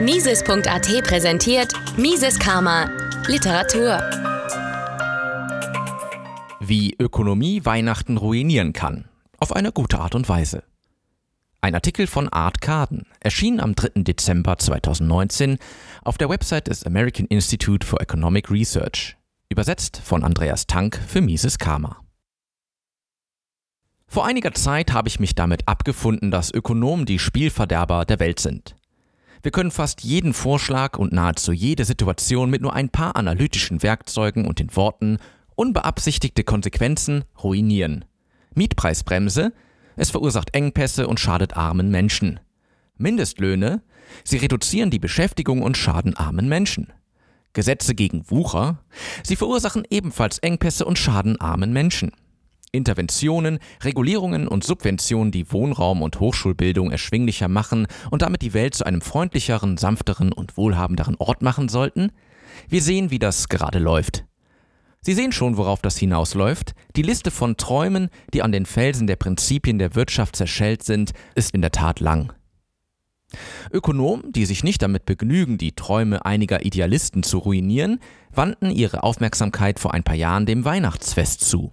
Mises.at präsentiert Mises Karma Literatur. Wie Ökonomie Weihnachten ruinieren kann. Auf eine gute Art und Weise. Ein Artikel von Art Carden erschien am 3. Dezember 2019 auf der Website des American Institute for Economic Research, übersetzt von Andreas Tank für Mises Karma. Vor einiger Zeit habe ich mich damit abgefunden, dass Ökonomen die Spielverderber der Welt sind. Wir können fast jeden Vorschlag und nahezu jede Situation mit nur ein paar analytischen Werkzeugen und den Worten unbeabsichtigte Konsequenzen ruinieren. Mietpreisbremse, es verursacht Engpässe und schadet armen Menschen. Mindestlöhne, sie reduzieren die Beschäftigung und schaden armen Menschen. Gesetze gegen Wucher, sie verursachen ebenfalls Engpässe und schaden armen Menschen. Interventionen, Regulierungen und Subventionen, die Wohnraum und Hochschulbildung erschwinglicher machen und damit die Welt zu einem freundlicheren, sanfteren und wohlhabenderen Ort machen sollten? Wir sehen, wie das gerade läuft. Sie sehen schon, worauf das hinausläuft. Die Liste von Träumen, die an den Felsen der Prinzipien der Wirtschaft zerschellt sind, ist in der Tat lang. Ökonomen, die sich nicht damit begnügen, die Träume einiger Idealisten zu ruinieren, wandten ihre Aufmerksamkeit vor ein paar Jahren dem Weihnachtsfest zu.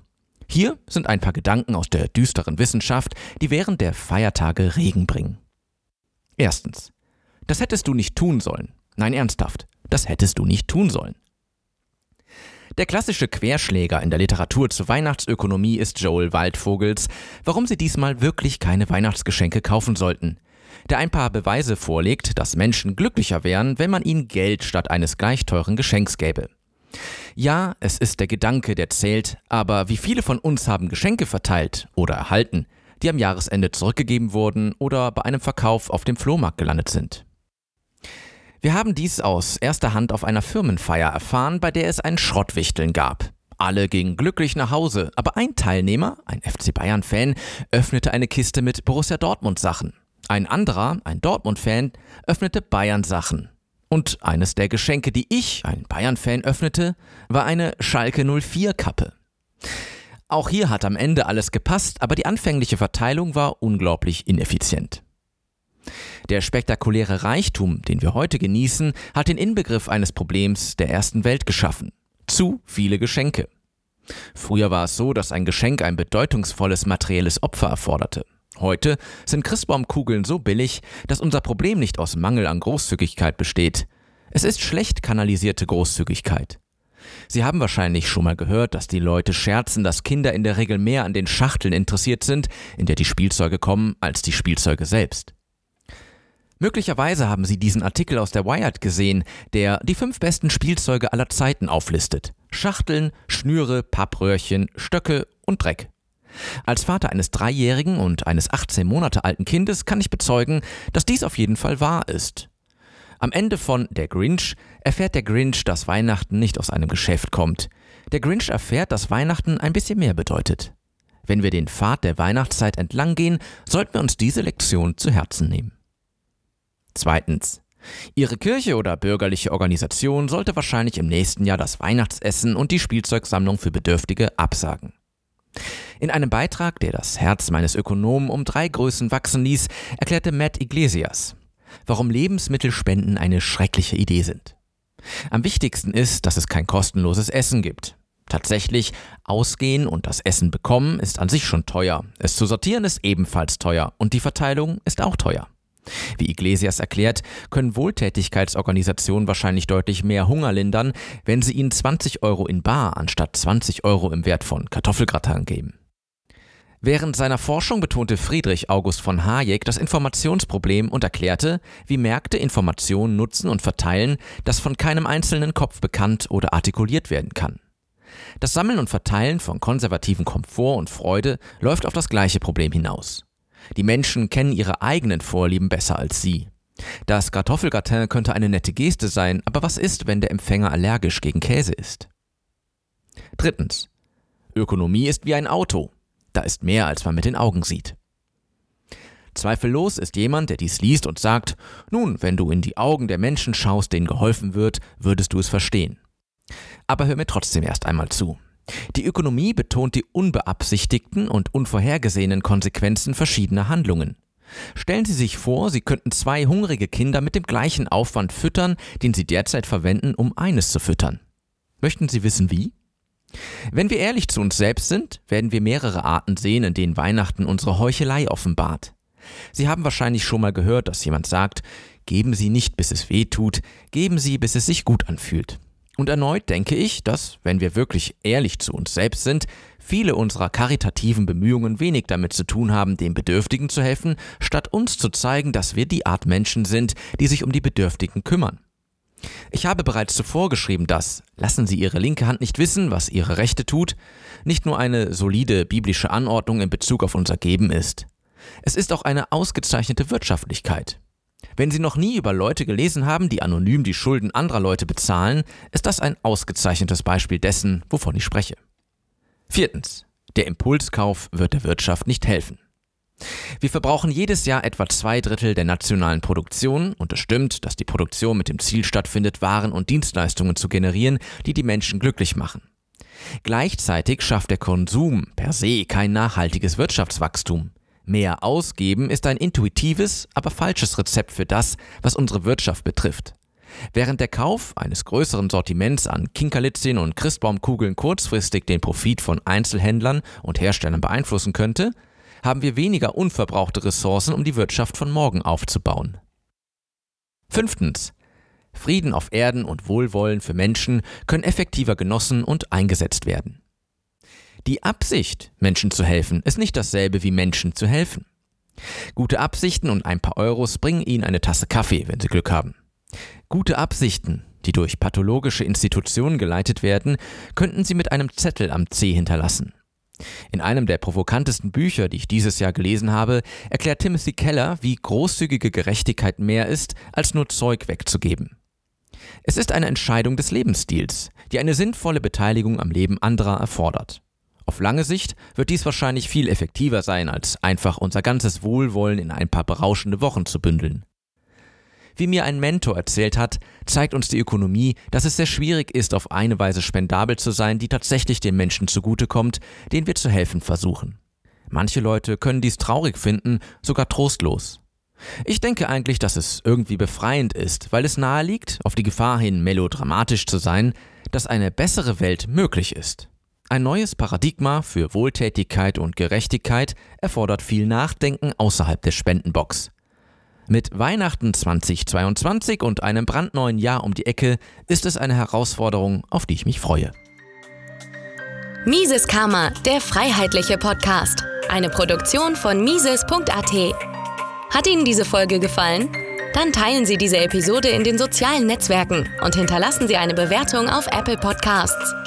Hier sind ein paar Gedanken aus der düsteren Wissenschaft, die während der Feiertage Regen bringen. Erstens. Das hättest du nicht tun sollen. Nein, ernsthaft. Das hättest du nicht tun sollen. Der klassische Querschläger in der Literatur zur Weihnachtsökonomie ist Joel Waldvogels, warum sie diesmal wirklich keine Weihnachtsgeschenke kaufen sollten. Der ein paar Beweise vorlegt, dass Menschen glücklicher wären, wenn man ihnen Geld statt eines gleich teuren Geschenks gäbe. Ja, es ist der Gedanke, der zählt, aber wie viele von uns haben Geschenke verteilt oder erhalten, die am Jahresende zurückgegeben wurden oder bei einem Verkauf auf dem Flohmarkt gelandet sind? Wir haben dies aus erster Hand auf einer Firmenfeier erfahren, bei der es ein Schrottwichteln gab. Alle gingen glücklich nach Hause, aber ein Teilnehmer, ein FC Bayern-Fan, öffnete eine Kiste mit Borussia Dortmund Sachen. Ein anderer, ein Dortmund-Fan, öffnete Bayern Sachen. Und eines der Geschenke, die ich, ein Bayern-Fan, öffnete, war eine Schalke 04-Kappe. Auch hier hat am Ende alles gepasst, aber die anfängliche Verteilung war unglaublich ineffizient. Der spektakuläre Reichtum, den wir heute genießen, hat den Inbegriff eines Problems der ersten Welt geschaffen. Zu viele Geschenke. Früher war es so, dass ein Geschenk ein bedeutungsvolles materielles Opfer erforderte. Heute sind Christbaumkugeln so billig, dass unser Problem nicht aus Mangel an Großzügigkeit besteht. Es ist schlecht kanalisierte Großzügigkeit. Sie haben wahrscheinlich schon mal gehört, dass die Leute scherzen, dass Kinder in der Regel mehr an den Schachteln interessiert sind, in der die Spielzeuge kommen, als die Spielzeuge selbst. Möglicherweise haben Sie diesen Artikel aus der Wired gesehen, der die fünf besten Spielzeuge aller Zeiten auflistet. Schachteln, Schnüre, Pappröhrchen, Stöcke und Dreck. Als Vater eines dreijährigen und eines 18 Monate alten Kindes kann ich bezeugen, dass dies auf jeden Fall wahr ist. Am Ende von Der Grinch erfährt der Grinch, dass Weihnachten nicht aus einem Geschäft kommt. Der Grinch erfährt, dass Weihnachten ein bisschen mehr bedeutet. Wenn wir den Pfad der Weihnachtszeit entlang gehen, sollten wir uns diese Lektion zu Herzen nehmen. Zweitens. Ihre Kirche oder bürgerliche Organisation sollte wahrscheinlich im nächsten Jahr das Weihnachtsessen und die Spielzeugsammlung für Bedürftige absagen. In einem Beitrag, der das Herz meines Ökonomen um drei Größen wachsen ließ, erklärte Matt Iglesias, warum Lebensmittelspenden eine schreckliche Idee sind. Am wichtigsten ist, dass es kein kostenloses Essen gibt. Tatsächlich, ausgehen und das Essen bekommen ist an sich schon teuer. Es zu sortieren ist ebenfalls teuer und die Verteilung ist auch teuer. Wie Iglesias erklärt, können Wohltätigkeitsorganisationen wahrscheinlich deutlich mehr Hunger lindern, wenn sie ihnen 20 Euro in Bar anstatt 20 Euro im Wert von Kartoffelgratin geben. Während seiner Forschung betonte Friedrich August von Hayek das Informationsproblem und erklärte, wie Märkte Informationen nutzen und verteilen, das von keinem einzelnen Kopf bekannt oder artikuliert werden kann. Das Sammeln und Verteilen von konservativen Komfort und Freude läuft auf das gleiche Problem hinaus. Die Menschen kennen ihre eigenen Vorlieben besser als sie. Das Kartoffelgratin könnte eine nette Geste sein, aber was ist, wenn der Empfänger allergisch gegen Käse ist? Drittens. Ökonomie ist wie ein Auto. Da ist mehr, als man mit den Augen sieht. Zweifellos ist jemand, der dies liest und sagt, nun, wenn du in die Augen der Menschen schaust, denen geholfen wird, würdest du es verstehen. Aber hör mir trotzdem erst einmal zu. Die Ökonomie betont die unbeabsichtigten und unvorhergesehenen Konsequenzen verschiedener Handlungen. Stellen Sie sich vor, Sie könnten zwei hungrige Kinder mit dem gleichen Aufwand füttern, den Sie derzeit verwenden, um eines zu füttern. Möchten Sie wissen wie? Wenn wir ehrlich zu uns selbst sind, werden wir mehrere Arten sehen, in denen Weihnachten unsere Heuchelei offenbart. Sie haben wahrscheinlich schon mal gehört, dass jemand sagt, geben Sie nicht, bis es weh tut, geben Sie, bis es sich gut anfühlt. Und erneut denke ich, dass, wenn wir wirklich ehrlich zu uns selbst sind, viele unserer karitativen Bemühungen wenig damit zu tun haben, den Bedürftigen zu helfen, statt uns zu zeigen, dass wir die Art Menschen sind, die sich um die Bedürftigen kümmern. Ich habe bereits zuvor geschrieben, dass lassen Sie Ihre linke Hand nicht wissen, was Ihre rechte tut, nicht nur eine solide biblische Anordnung in Bezug auf unser Geben ist. Es ist auch eine ausgezeichnete Wirtschaftlichkeit. Wenn Sie noch nie über Leute gelesen haben, die anonym die Schulden anderer Leute bezahlen, ist das ein ausgezeichnetes Beispiel dessen, wovon ich spreche. Viertens. Der Impulskauf wird der Wirtschaft nicht helfen. Wir verbrauchen jedes Jahr etwa zwei Drittel der nationalen Produktion und es stimmt, dass die Produktion mit dem Ziel stattfindet, Waren und Dienstleistungen zu generieren, die die Menschen glücklich machen. Gleichzeitig schafft der Konsum per se kein nachhaltiges Wirtschaftswachstum. Mehr ausgeben ist ein intuitives, aber falsches Rezept für das, was unsere Wirtschaft betrifft. Während der Kauf eines größeren Sortiments an Kinkerlitzchen und Christbaumkugeln kurzfristig den Profit von Einzelhändlern und Herstellern beeinflussen könnte, haben wir weniger unverbrauchte Ressourcen, um die Wirtschaft von morgen aufzubauen. Fünftens. Frieden auf Erden und Wohlwollen für Menschen können effektiver genossen und eingesetzt werden. Die Absicht, Menschen zu helfen, ist nicht dasselbe wie Menschen zu helfen. Gute Absichten und ein paar Euros bringen Ihnen eine Tasse Kaffee, wenn Sie Glück haben. Gute Absichten, die durch pathologische Institutionen geleitet werden, könnten Sie mit einem Zettel am C hinterlassen. In einem der provokantesten Bücher, die ich dieses Jahr gelesen habe, erklärt Timothy Keller, wie großzügige Gerechtigkeit mehr ist, als nur Zeug wegzugeben. Es ist eine Entscheidung des Lebensstils, die eine sinnvolle Beteiligung am Leben anderer erfordert. Auf lange Sicht wird dies wahrscheinlich viel effektiver sein, als einfach unser ganzes Wohlwollen in ein paar berauschende Wochen zu bündeln. Wie mir ein Mentor erzählt hat, zeigt uns die Ökonomie, dass es sehr schwierig ist, auf eine Weise spendabel zu sein, die tatsächlich den Menschen zugutekommt, denen wir zu helfen versuchen. Manche Leute können dies traurig finden, sogar trostlos. Ich denke eigentlich, dass es irgendwie befreiend ist, weil es nahe liegt, auf die Gefahr hin melodramatisch zu sein, dass eine bessere Welt möglich ist. Ein neues Paradigma für Wohltätigkeit und Gerechtigkeit erfordert viel Nachdenken außerhalb der Spendenbox. Mit Weihnachten 2022 und einem brandneuen Jahr um die Ecke ist es eine Herausforderung, auf die ich mich freue. Mises Karma, der freiheitliche Podcast. Eine Produktion von Mises.at. Hat Ihnen diese Folge gefallen? Dann teilen Sie diese Episode in den sozialen Netzwerken und hinterlassen Sie eine Bewertung auf Apple Podcasts.